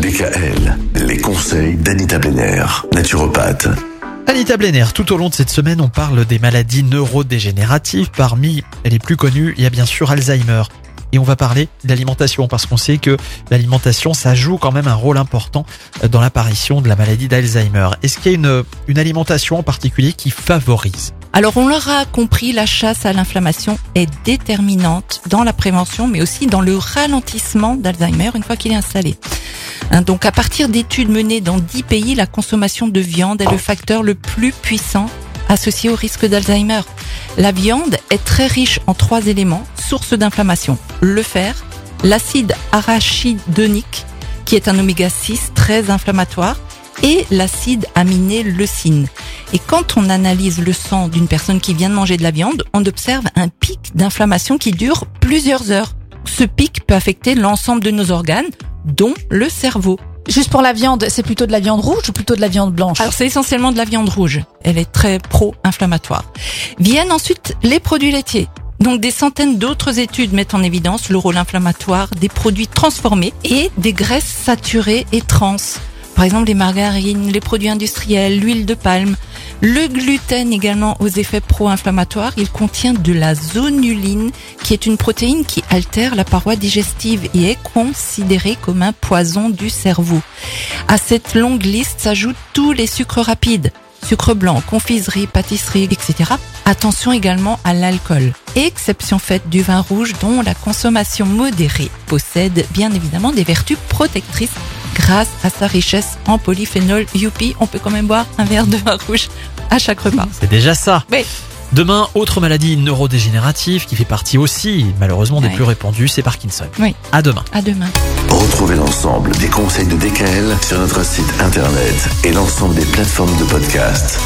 DKL, les conseils d'Anita Benner, naturopathe. Anita Blenner, tout au long de cette semaine, on parle des maladies neurodégénératives. Parmi les plus connues, il y a bien sûr Alzheimer. Et on va parler d'alimentation parce qu'on sait que l'alimentation, ça joue quand même un rôle important dans l'apparition de la maladie d'Alzheimer. Est-ce qu'il y a une, une alimentation en particulier qui favorise? Alors on l'aura compris, la chasse à l'inflammation est déterminante dans la prévention, mais aussi dans le ralentissement d'Alzheimer une fois qu'il est installé. Hein, Donc à partir d'études menées dans 10 pays, la consommation de viande est le facteur le plus puissant associé au risque d'Alzheimer. La viande est très riche en trois éléments, sources d'inflammation. Le fer, l'acide arachidonique, qui est un oméga 6 très inflammatoire, et l'acide aminé leucine. Et quand on analyse le sang d'une personne qui vient de manger de la viande, on observe un pic d'inflammation qui dure plusieurs heures. Ce pic peut affecter l'ensemble de nos organes, dont le cerveau. Juste pour la viande, c'est plutôt de la viande rouge ou plutôt de la viande blanche Alors c'est essentiellement de la viande rouge. Elle est très pro-inflammatoire. Viennent ensuite les produits laitiers. Donc des centaines d'autres études mettent en évidence le rôle inflammatoire des produits transformés et des graisses saturées et trans. Par exemple les margarines, les produits industriels, l'huile de palme. Le gluten également aux effets pro-inflammatoires, il contient de la zonuline qui est une protéine qui altère la paroi digestive et est considérée comme un poison du cerveau. À cette longue liste s'ajoutent tous les sucres rapides, sucre blanc, confiserie, pâtisserie, etc. Attention également à l'alcool. Exception faite du vin rouge dont la consommation modérée possède bien évidemment des vertus protectrices grâce à sa richesse en polyphénol. Youpi, on peut quand même boire un verre de vin rouge à chaque repas. C'est déjà ça. Oui. Demain, autre maladie neurodégénérative qui fait partie aussi, malheureusement, des Ouais. plus répandues, c'est Parkinson. Oui. À demain. À demain. Retrouvez l'ensemble des conseils de DKL sur notre site internet et l'ensemble des plateformes de podcast.